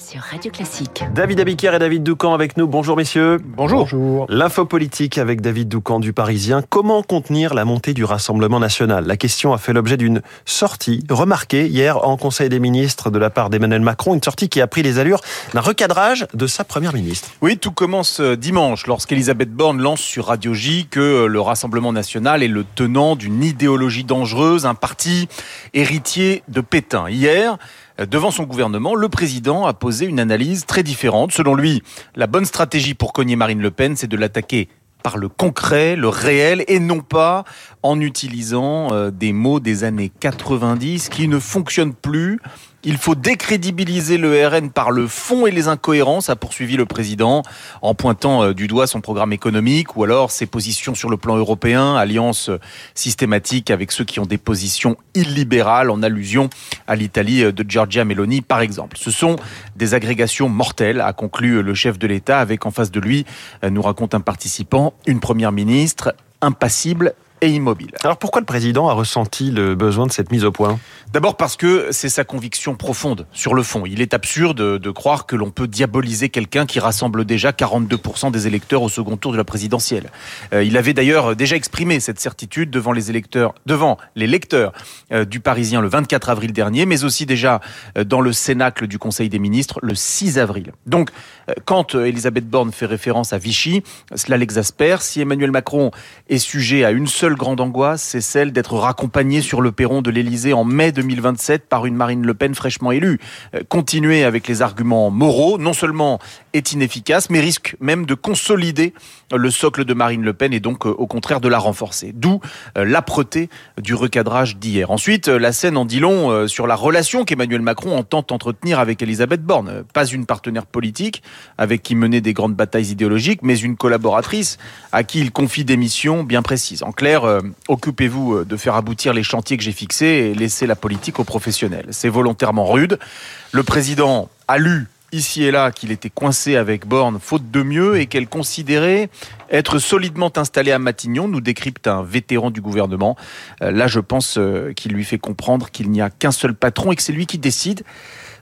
sur Radio Classique. David Abiker et David Doucan avec nous. Bonjour messieurs. Bonjour. Bonjour. L'info politique avec David Doucan du Parisien. Comment contenir la montée du Rassemblement national? La question a fait l'objet d'une sortie remarquée hier en Conseil des ministres de la part d'Emmanuel Macron. Une sortie qui a pris les allures d'un recadrage de sa première ministre. Oui, tout commence euh, dimanche lorsqu'Elisabeth Borne lance sur Radio J que euh, le Rassemblement national est le tenant d'une idéologie dangereuse, un parti héritier de Pétain. Hier, devant son gouvernement, le président a posé une analyse très différente. Selon lui, la bonne stratégie pour cogner Marine Le Pen, c'est de l'attaquer par le concret, le réel, et non pas en utilisant euh, des mots des années 90 qui ne fonctionnent plus. Il faut décrédibiliser le RN par le fond et les incohérences, a poursuivi le président en pointant euh, du doigt son programme économique ou alors ses positions sur le plan européen, alliance euh, systématique avec ceux qui ont des positions illibérales en allusion à l'Italie de Giorgia Meloni par exemple. Ce sont des agrégations mortelles, a conclu le chef de l'État avec en face de lui, nous raconte un participant, une première ministre impassible et immobile. Alors pourquoi le président a ressenti le besoin de cette mise au point? D'abord parce que c'est sa conviction profonde sur le fond. Il est absurde de croire que l'on peut diaboliser quelqu'un qui rassemble déjà 42% des électeurs au second tour de la présidentielle. Euh, il avait d'ailleurs déjà exprimé cette certitude devant les électeurs, devant les lecteurs euh, du Parisien le 24 avril dernier, mais aussi déjà euh, dans le Cénacle du Conseil des ministres le 6 avril. Donc, quand Elisabeth Borne fait référence à Vichy, cela l'exaspère. Si Emmanuel Macron est sujet à une seule grande angoisse, c'est celle d'être raccompagné sur le perron de l'Élysée en mai 2027 par une Marine Le Pen fraîchement élue. Euh, continuer avec les arguments moraux, non seulement est inefficace, mais risque même de consolider le socle de Marine Le Pen et donc euh, au contraire de la renforcer. D'où euh, l'âpreté du recadrage d'hier. Ensuite, la scène en dit long sur la relation qu'Emmanuel Macron entend entretenir avec Elisabeth Borne. Pas une partenaire politique avec qui mener des grandes batailles idéologiques, mais une collaboratrice à qui il confie des missions bien précises. En clair, euh, occupez-vous euh, de faire aboutir les chantiers que j'ai fixés et laissez la politique aux professionnels. C'est volontairement rude. Le président a lu ici et là qu'il était coincé avec Borne faute de mieux et qu'elle considérait être solidement installée à Matignon, nous décrypte un vétéran du gouvernement. Euh, là, je pense qu'il lui fait comprendre qu'il n'y a qu'un seul patron et que c'est lui qui décide.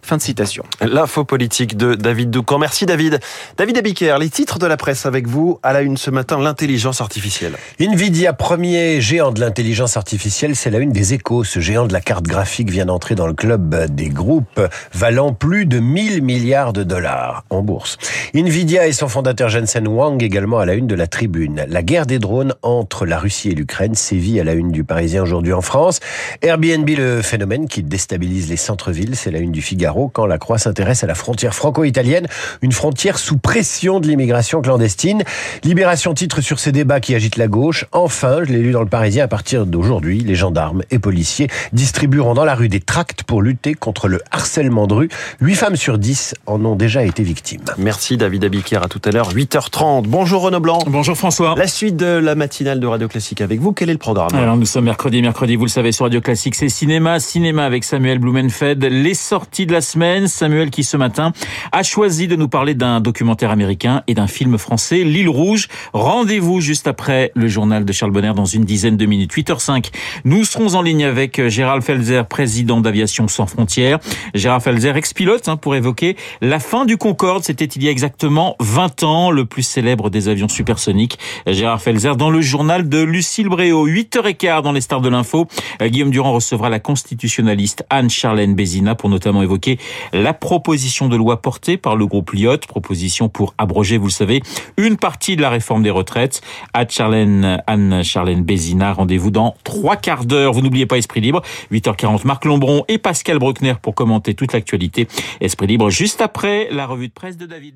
Fin de citation. L'info politique de David Doucan. Merci David. David Abiker, les titres de la presse avec vous à la une ce matin, l'intelligence artificielle. Nvidia, premier géant de l'intelligence artificielle, c'est la une des échos. Ce géant de la carte graphique vient d'entrer dans le club des groupes valant plus de 1000 milliards de dollars en bourse. Nvidia et son fondateur Jensen Wang également à la une de la tribune. La guerre des drones entre la Russie et l'Ukraine sévit à la une du Parisien aujourd'hui en France. Airbnb, le phénomène qui déstabilise les centres-villes, c'est la une du Figaro quand la Croix s'intéresse à la frontière franco-italienne, une frontière sous pression de l'immigration clandestine. Libération titre sur ces débats qui agitent la gauche. Enfin, je l'ai lu dans le Parisien, à partir d'aujourd'hui, les gendarmes et policiers distribueront dans la rue des tracts pour lutter contre le harcèlement de rue. 8 femmes sur 10 en ont déjà été victimes. Merci David Abiquière, à tout à l'heure, 8h30. Bonjour Renaud Blanc. Bonjour François. La suite de la matinale de Radio Classique avec vous, quel est le programme Alors nous sommes mercredi, mercredi, vous le savez sur Radio Classique, c'est cinéma, cinéma avec Samuel Blumenfeld, les sorties de la semaine. Samuel qui ce matin a choisi de nous parler d'un documentaire américain et d'un film français, L'île rouge. Rendez-vous juste après le journal de Charles Bonner dans une dizaine de minutes. 8h05. Nous serons en ligne avec Gérald Felzer, président d'Aviation sans frontières. Gérald Felzer, ex-pilote, hein, pour évoquer la fin du Concorde. C'était il y a exactement 20 ans, le plus célèbre des avions supersoniques. Gérard Felzer dans le journal de Lucille Bréau. 8h15 dans les stars de l'info. Guillaume Durand recevra la constitutionnaliste Anne-Charlène Bézina pour notamment évoquer la proposition de loi portée par le groupe Lyot, proposition pour abroger, vous le savez, une partie de la réforme des retraites. Anne-Charlène Bézina, rendez-vous dans trois quarts d'heure. Vous n'oubliez pas Esprit Libre, 8h40, Marc Lombron et Pascal Bruckner pour commenter toute l'actualité. Esprit Libre juste après la revue de presse de David.